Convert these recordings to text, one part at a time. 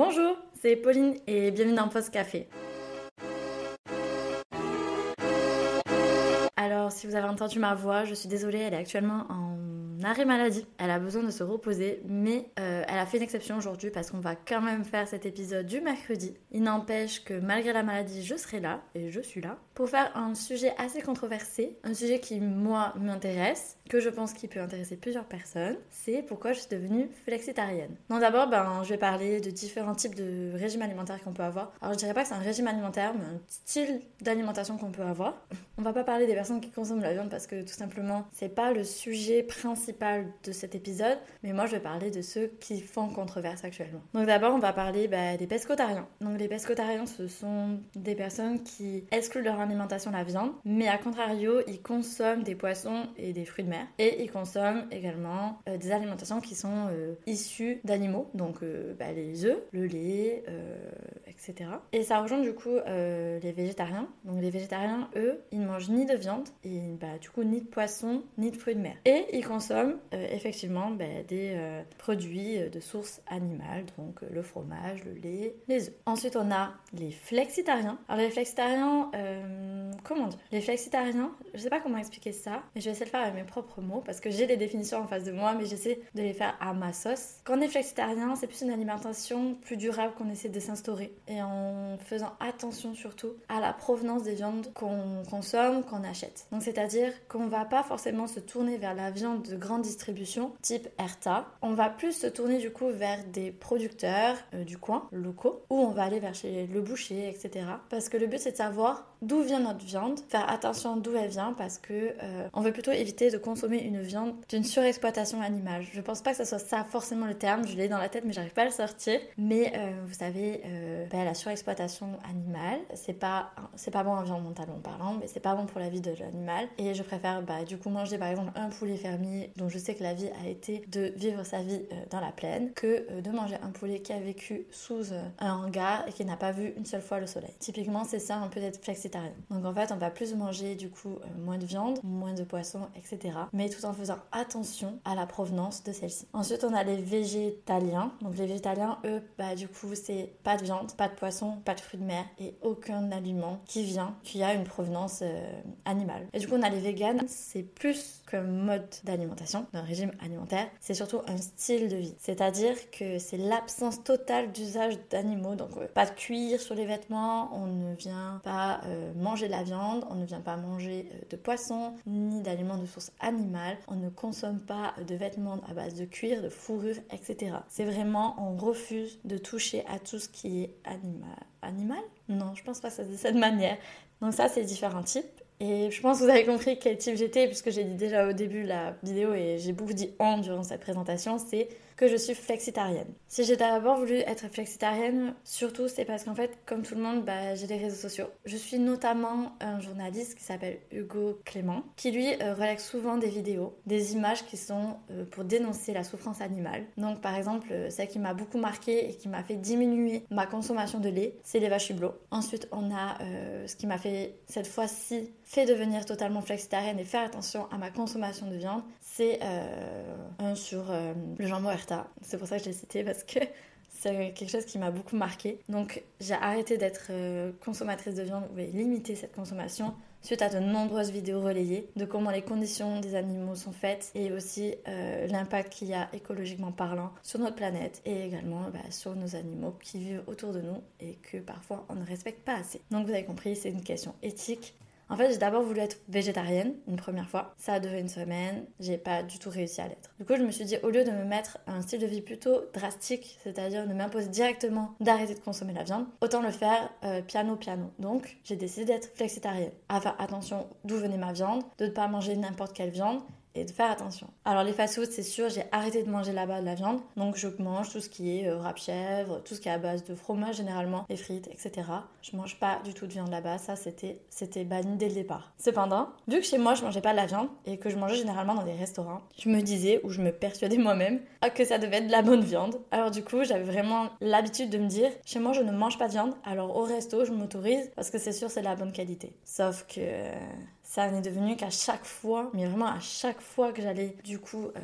Bonjour, c'est Pauline et bienvenue dans Post Café. Alors, si vous avez entendu ma voix, je suis désolée, elle est actuellement en arrêt maladie. Elle a besoin de se reposer, mais euh, elle a fait une exception aujourd'hui parce qu'on va quand même faire cet épisode du mercredi. Il n'empêche que malgré la maladie, je serai là, et je suis là, pour faire un sujet assez controversé, un sujet qui, moi, m'intéresse, que je pense qu'il peut intéresser plusieurs personnes. C'est pourquoi je suis devenue flexitarienne. Non, d'abord, ben, je vais parler de différents types de régimes alimentaires qu'on peut avoir. Alors, je dirais pas que c'est un régime alimentaire, mais un style d'alimentation qu'on peut avoir. On va pas parler des personnes qui consomment la viande parce que tout simplement, c'est pas le sujet principal de cet épisode, mais moi je vais parler de ceux qui font controverse actuellement. Donc d'abord on va parler bah, des pescotariens. Donc les pescotariens ce sont des personnes qui excluent leur alimentation la viande, mais à contrario ils consomment des poissons et des fruits de mer. Et ils consomment également euh, des alimentations qui sont euh, issues d'animaux, donc euh, bah, les œufs, le lait, etc. Et ça rejoint du coup les végétariens. Donc les végétariens, eux, ils ne mangent ni de viande, et bah, du coup ni de poisson, ni de fruits de mer. Et ils consomment euh, effectivement ben, des euh, produits euh, de source animale, donc le fromage, le lait, les œufs. Ensuite, on a les flexitariens. Alors, les flexitariens, comment dire? Les flexitariens, je sais pas comment expliquer ça, mais je vais essayer de faire avec mes propres mots parce que j'ai les définitions en face de moi, mais j'essaie de les faire à ma sauce. Quand on est flexitarien, c'est plus une alimentation plus durable qu'on essaie de s'instaurer et en faisant attention surtout à la provenance des viandes qu'on consomme, qu'on achète. Donc, c'est-à-dire qu'on va pas forcément se tourner vers la viande de grande distribution, type Erta. On va plus se tourner du coup vers des producteurs euh, du coin, locaux, ou on va aller vers chez le boucher, etc. Parce que le but c'est de savoir d'où vient notre viande, faire attention d'où elle vient, parce que euh, on veut plutôt éviter de consommer une viande d'une surexploitation animale. Je pense pas que ce soit ça forcément le terme, je l'ai dans la tête mais j'arrive pas à le sortir. Mais euh, vous savez, ben, la surexploitation animale, c'est pas pas bon environnementalement parlant, mais c'est pas bon pour la vie de l'animal. Et je préfère bah, du coup manger par exemple un poulet fermier dont je sais que la vie a été de vivre sa vie euh, dans la plaine que euh, de manger un poulet qui a vécu sous euh, un hangar et qui n'a pas vu une seule fois le soleil. Typiquement, c'est ça un peu d'être flexitarien. Donc en fait, on va plus manger du coup moins de viande, moins de poisson, etc. Mais tout en faisant attention à la provenance de celle-ci. Ensuite, on a les végétaliens. Donc les végétaliens, eux, bah du coup, c'est pas de viande, pas de poisson, pas de fruits de mer et aucun aliment qui vient, qui a une provenance animale. Et du coup, on a les véganes, c'est plus qu'un mode d'alimentation d'un régime alimentaire, c'est surtout un style de vie. C'est-à-dire que c'est l'absence totale d'usage d'animaux. Donc euh, pas de cuir sur les vêtements, on ne vient pas euh, manger de la viande, on ne vient pas manger euh, de poisson, ni d'aliments de source animale, on ne consomme pas de vêtements à base de cuir, de fourrure, etc. C'est vraiment, on refuse de toucher à tout ce qui est animal. Animal? Non, je pense pas que ça se dit de cette manière. Donc ça, c'est différents types. Et je pense que vous avez compris quel type j'étais, puisque j'ai dit déjà au début la vidéo et j'ai beaucoup dit en durant cette présentation, c'est que je suis flexitarienne. Si j'ai d'abord voulu être flexitarienne, surtout c'est parce qu'en fait, comme tout le monde, bah, j'ai les réseaux sociaux. Je suis notamment un journaliste qui s'appelle Hugo Clément, qui lui euh, relègue souvent des vidéos, des images qui sont euh, pour dénoncer la souffrance animale. Donc par exemple, euh, celle qui m'a beaucoup marqué et qui m'a fait diminuer ma consommation de lait, c'est les vaches hublots. Ensuite, on a ce qui m'a fait cette fois-ci fait devenir totalement flexitarienne et faire attention à ma consommation de viande, c'est un sur le jambon c'est pour ça que je l'ai cité parce que c'est quelque chose qui m'a beaucoup marqué. Donc j'ai arrêté d'être euh, consommatrice de viande, ou limiter cette consommation suite à de nombreuses vidéos relayées de comment les conditions des animaux sont faites et aussi euh, l'impact qu'il y a écologiquement parlant sur notre planète et également bah, sur nos animaux qui vivent autour de nous et que parfois on ne respecte pas assez. Donc vous avez compris, c'est une question éthique en fait, j'ai d'abord voulu être végétarienne une première fois. Ça a duré une semaine, j'ai pas du tout réussi à l'être. Du coup, je me suis dit, au lieu de me mettre un style de vie plutôt drastique, c'est-à-dire de m'imposer directement d'arrêter de consommer la viande, autant le faire euh, piano piano. Donc, j'ai décidé d'être flexitarienne. À faire attention d'où venait ma viande, de ne pas manger n'importe quelle viande et de faire attention. Alors les fast-foods, c'est sûr, j'ai arrêté de manger là-bas de la viande, donc je mange tout ce qui est euh, rap chèvre, tout ce qui est à base de fromage généralement, les frites, etc. Je mange pas du tout de viande là-bas, ça c'était c'était banni dès le départ. Cependant, vu que chez moi je mangeais pas de la viande et que je mangeais généralement dans des restaurants, je me disais ou je me persuadais moi-même que ça devait être de la bonne viande. Alors du coup, j'avais vraiment l'habitude de me dire, chez moi je ne mange pas de viande, alors au resto je m'autorise parce que c'est sûr c'est de la bonne qualité. Sauf que ça en est devenu qu'à chaque fois, mais vraiment à chaque fois que j'allais du coup euh,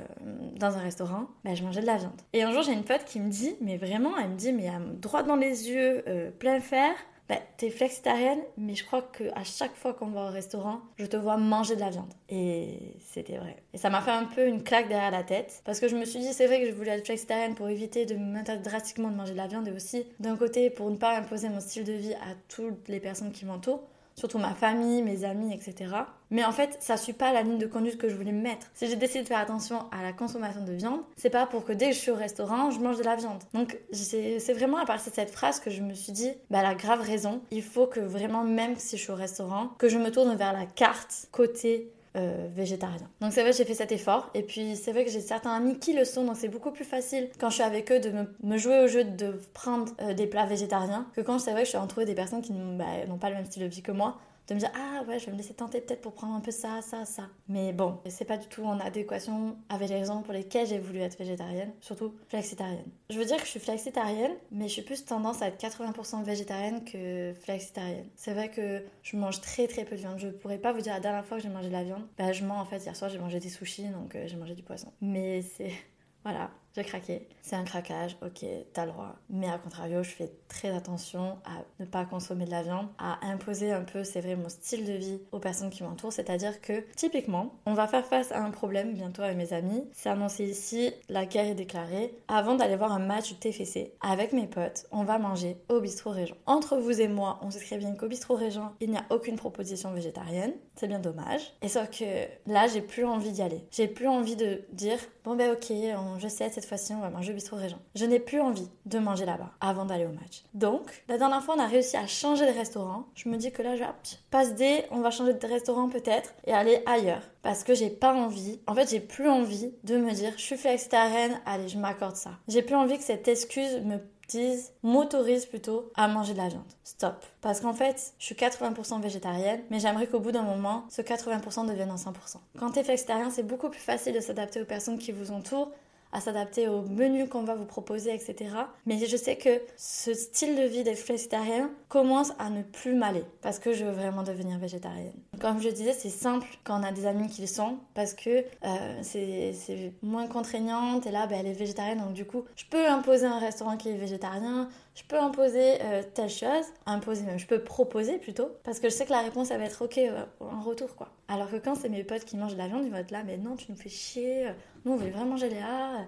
dans un restaurant, bah, je mangeais de la viande. Et un jour j'ai une pote qui me dit, mais vraiment, elle me dit, mais droit dans les yeux, euh, plein fer, bah, t'es flexitarienne, mais je crois qu'à chaque fois qu'on va au restaurant, je te vois manger de la viande. Et c'était vrai. Et ça m'a fait un peu une claque derrière la tête, parce que je me suis dit, c'est vrai que je voulais être flexitarienne pour éviter de m'interdire drastiquement de manger de la viande, et aussi, d'un côté, pour ne pas imposer mon style de vie à toutes les personnes qui m'entourent surtout ma famille, mes amis, etc. Mais en fait, ça suit pas la ligne de conduite que je voulais me mettre. Si j'ai décidé de faire attention à la consommation de viande, c'est pas pour que dès que je suis au restaurant, je mange de la viande. Donc c'est vraiment à partir de cette phrase que je me suis dit, bah la grave raison, il faut que vraiment, même si je suis au restaurant, que je me tourne vers la carte côté euh, végétarien. Donc c'est vrai j'ai fait cet effort. Et puis c'est vrai que j'ai certains amis qui le sont. Donc c'est beaucoup plus facile quand je suis avec eux de me, jouer au jeu de prendre euh, des plats végétariens que quand c'est vrai que je suis entourée des personnes qui bah, n'ont pas le même style de vie que moi de me dire ah ouais je vais me laisser tenter peut-être pour prendre un peu ça ça ça. Mais bon c'est pas du tout en adéquation avec les raisons pour lesquelles j'ai voulu être végétarienne surtout flexitarienne. Je veux dire que je suis flexitarienne mais je suis plus tendance à être 80% végétarienne que flexitarienne. C'est vrai que je mange très très peu de viande. Je pourrais pas vous dire la dernière fois que j'ai mangé de la viande. Bah je mens en fait. Hier soir j'ai mangé des sushis donc euh, j'ai mangé du poisson. Mais c'est voilà j'ai craqué. C'est un craquage, ok, t'as le droit. Mais à contrario, je fais très attention à ne pas consommer de la viande, à imposer un peu, c'est vrai, mon style de vie aux personnes qui m'entourent. C'est-à-dire que, typiquement, on va faire face à un problème bientôt avec mes amis. C'est annoncé ici, la guerre est déclarée. Avant d'aller voir un match TFC, avec mes potes, on va manger au bistrot Régent. Entre vous et moi, on sait très bien qu'au bistrot Régent, il n'y a aucune proposition végétarienne. C'est bien dommage. Et sauf que là, j'ai plus envie d'y aller. J'ai plus envie de dire, bon ben ok, je sais, c'est cette fois-ci, on va manger au bistrot Régent. Je n'ai plus envie de manger là-bas avant d'aller au match. Donc, la dernière fois, on a réussi à changer de restaurant. Je me dis que là, je passe D, on va changer de restaurant peut-être et aller ailleurs. Parce que j'ai pas envie, en fait, j'ai plus envie de me dire, je suis flexitarienne, allez, je m'accorde ça. J'ai plus envie que cette excuse me dise, m'autorise plutôt à manger de la viande. Stop. Parce qu'en fait, je suis 80% végétarienne, mais j'aimerais qu'au bout d'un moment, ce 80% devienne un 100%. Quand t'es flexitarien, c'est beaucoup plus facile de s'adapter aux personnes qui vous entourent à s'adapter au menu qu'on va vous proposer, etc. Mais je sais que ce style de vie d'être flexitarien commence à ne plus m'aller parce que je veux vraiment devenir végétarienne. Comme je disais, c'est simple quand on a des amis qui le sont parce que euh, c'est moins contraignant. Et là, ben, elle est végétarienne, donc du coup, je peux imposer un restaurant qui est végétarien, je peux imposer euh, telle chose, imposer même, je peux proposer plutôt, parce que je sais que la réponse, elle va être ok euh, en retour, quoi. Alors que quand c'est mes potes qui mangent de la viande, ils vont être là, mais non, tu nous fais chier, nous on veut vraiment Léa.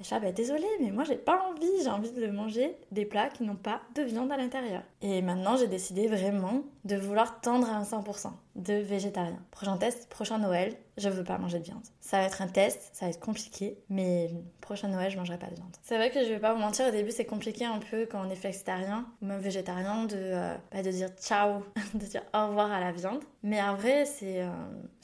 Et je ah, bah, désolée, mais moi j'ai pas envie, j'ai envie de manger des plats qui n'ont pas de viande à l'intérieur. Et maintenant j'ai décidé vraiment de vouloir tendre à un 100% de végétarien. Prochain test, prochain Noël, je veux pas manger de viande. Ça va être un test, ça va être compliqué, mais prochain Noël, je mangerai pas de viande. C'est vrai que je vais pas vous mentir, au début, c'est compliqué un peu quand on est flexitarien ou même végétarien de, euh, bah, de dire ciao, de dire au revoir à la viande. Mais en vrai, c'est euh,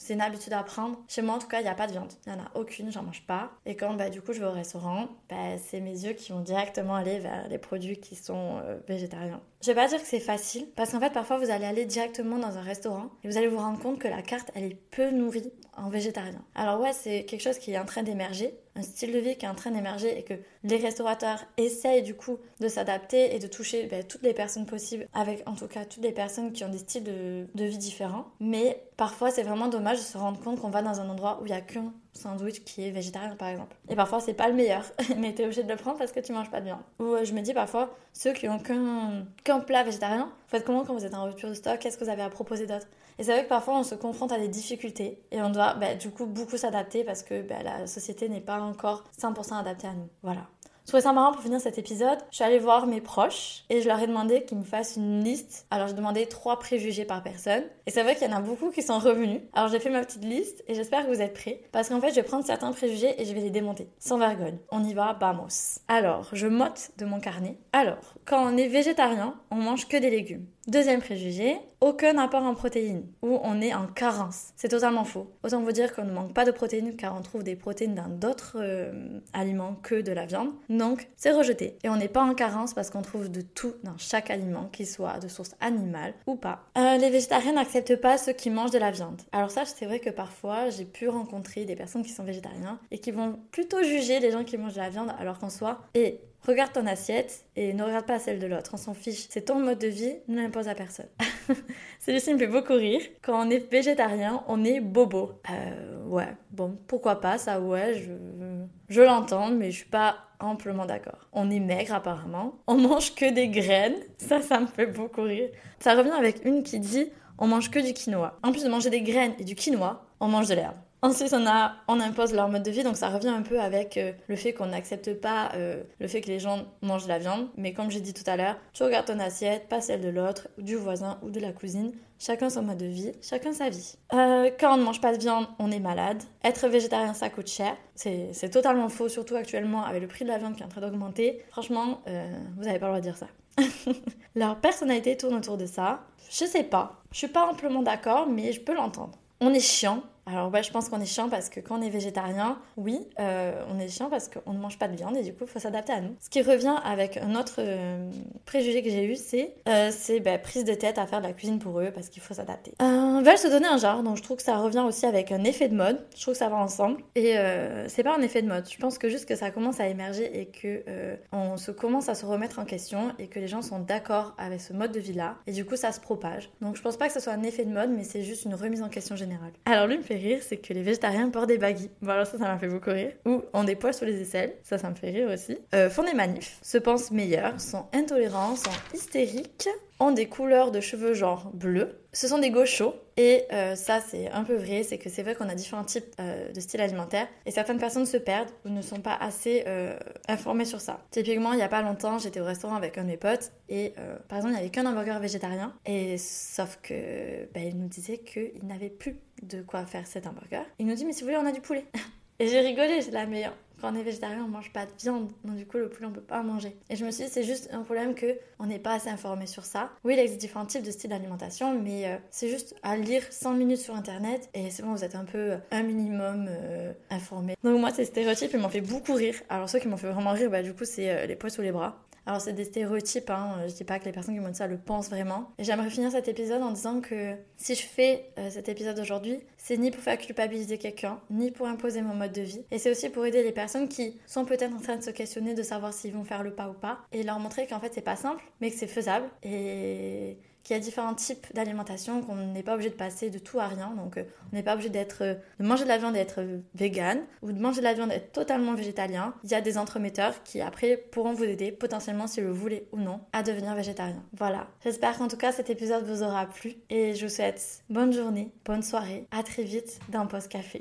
une habitude à prendre. Chez moi, en tout cas, il n'y a pas de viande. Il n'y en a aucune, j'en mange pas. Et quand bah, du coup je vais au restaurant, bah, c'est mes yeux qui vont directement aller vers les produits qui sont euh, végétariens. Je vais pas dire que c'est facile, parce qu'en fait, parfois, vous allez aller directement dans un restaurant et vous allez vous rendre compte que la carte, elle est peu nourrie en végétarien. Alors ouais, c'est quelque chose qui est en train d'émerger, un style de vie qui est en train d'émerger et que les restaurateurs essayent du coup de s'adapter et de toucher ben, toutes les personnes possibles, avec en tout cas toutes les personnes qui ont des styles de, vie différents. Mais parfois, c'est vraiment dommage de se rendre compte qu'on va dans un endroit où il n'y a qu'un sandwich qui est végétarien par exemple. Et parfois c'est pas le meilleur, mais t'es obligé de le prendre parce que tu manges pas de viande. Ou euh, je me dis parfois, ceux qui ont qu'un plat végétarien, faites comment quand vous êtes en rupture de stock? Qu'est-ce que vous avez à proposer d'autre? Et c'est vrai que parfois on se confronte à des difficultés et on doit bah, du coup beaucoup s'adapter parce que bah, la société n'est pas encore 100% adaptée à nous. Voilà. Je trouvais ça marrant pour finir cet épisode. Je suis allée voir mes proches et je leur ai demandé qu'ils me fassent une liste. Alors j'ai demandé trois préjugés par personne. Et c'est vrai qu'il y en a beaucoup qui sont revenus. Alors j'ai fait ma petite liste et j'espère que vous êtes prêts. Parce qu'en fait, je vais prendre certains préjugés et je vais les démonter. Sans vergogne. On y va, vamos. Alors, je motte de mon carnet. Alors, quand on est végétarien, on mange que des légumes. Deuxième préjugé, aucun apport en protéines, ou on est en carence. C'est totalement faux. Autant vous dire qu'on ne manque pas de protéines car on trouve des protéines dans d'autres euh, aliments que de la viande. Donc c'est rejeté. Et on n'est pas en carence parce qu'on trouve de tout dans chaque aliment, qu'il soit de source animale ou pas. Euh, les végétariens n'acceptent pas ceux qui mangent de la viande. Alors ça, c'est vrai que parfois j'ai pu rencontrer des personnes qui sont végétariens et qui vont plutôt juger les gens qui mangent de la viande alors qu'en soi, et Regarde ton assiette et ne regarde pas celle de l'autre, on s'en fiche. C'est ton mode de vie, ne l'impose à personne. Celui-ci me fait beaucoup rire. Quand on est végétarien, on est bobo. Euh, ouais, bon, pourquoi pas, ça, ouais, je, je l'entends, mais je suis pas amplement d'accord. On est maigre apparemment. On mange que des graines. Ça, ça me fait beaucoup rire. Ça revient avec une qui dit on mange que du quinoa. En plus de manger des graines et du quinoa, on mange de l'herbe. Ensuite, on, impose leur mode de vie, donc ça revient un peu avec euh, le fait qu'on n'accepte pas euh, le fait que les gens mangent de la viande. Mais comme j'ai dit tout à l'heure, tu regardes ton assiette, pas celle de l'autre, du voisin ou de la cousine. Chacun son mode de vie, chacun sa vie. Euh, quand on ne mange pas de viande, on est malade. Être végétarien, ça coûte cher. C'est totalement faux, surtout actuellement avec le prix de la viande qui est en train d'augmenter. Franchement, vous n'avez pas le droit de dire ça. leur personnalité tourne autour de ça. Je sais pas. Je suis pas amplement d'accord, mais je peux l'entendre. On est chiant, alors ouais, je pense qu'on est chiant parce que quand on est végétarien, oui, euh, on est chiant parce qu'on ne mange pas de viande et du coup, il faut s'adapter à nous. Ce qui revient avec un autre euh, préjugé que j'ai eu, c'est euh, bah, prise de tête à faire de la cuisine pour eux parce qu'il faut s'adapter. Euh, veulent se donner un genre, donc je trouve que ça revient aussi avec un effet de mode. Je trouve que ça va ensemble et c'est pas un effet de mode. Je pense que juste que ça commence à émerger et que on se commence à se remettre en question et que les gens sont d'accord avec ce mode de vie là et du coup, ça se propage. Donc je pense pas que ce soit un effet de mode, mais c'est juste une remise en question générale. Alors lui me fait rire, c'est que les végétariens portent des baguilles. Voilà, ça, ça m'a fait beaucoup rire. Ou ont des poils sur les aisselles. Ça, ça me fait rire aussi. Euh, font des manifs, se pensent meilleurs, sont intolérants, sont hystériques, ont des couleurs de cheveux genre bleu. Ce sont des gauchos. Et euh, ça, c'est un peu vrai, c'est que c'est vrai qu'on a différents types euh, de styles alimentaires. Et certaines personnes se perdent ou ne sont pas assez euh, informées sur ça. Typiquement, il n'y a pas longtemps, j'étais au restaurant avec un de mes potes. Et par exemple, il n'y avait qu'un hamburger végétarien. Et sauf que ben, il nous disait qu'il n'avait plus de quoi faire cet hamburger. Il nous dit, mais si vous voulez, on a du poulet. et j'ai rigolé, j'ai la meilleure on est végétarien, on mange pas de viande, donc du coup le poulet on peut pas manger. Et je me suis dit c'est juste un problème que on n'est pas assez informé sur ça. Oui, il existe différents types de styles d'alimentation, mais euh, c'est juste à lire 100 minutes sur internet et c'est bon, vous êtes un peu euh, un minimum euh, informé. Donc moi ces stéréotypes ils m'ont fait beaucoup rire. Alors ceux qui m'ont fait vraiment rire, bah du coup c'est les poils sous les bras. Alors c'est des stéréotypes, hein. je dis pas que les personnes qui m'ont dit ça le pensent vraiment. Et j'aimerais finir cet épisode en disant que si je fais euh, cet épisode aujourd'hui, c'est ni pour faire culpabiliser quelqu'un, ni pour imposer mon mode de vie. Et c'est aussi pour aider les personnes qui sont peut-être en train de se questionner de savoir s'ils vont faire le pas ou pas, et leur montrer qu'en fait c'est pas simple, mais que c'est faisable. Et qu'il y a différents types d'alimentation, qu'on n'est pas obligé de passer de tout à rien. Donc, euh, on n'est pas obligé d'être, euh, de manger de la viande et d'être vegan, ou de manger de la viande et être totalement végétalien. Il y a des entremetteurs qui, après, pourront vous aider, potentiellement, si vous le voulez ou non, à devenir végétarien. Voilà. J'espère qu'en tout cas, cet épisode vous aura plu. Et je vous souhaite bonne journée, bonne soirée. À très vite dans Post Café.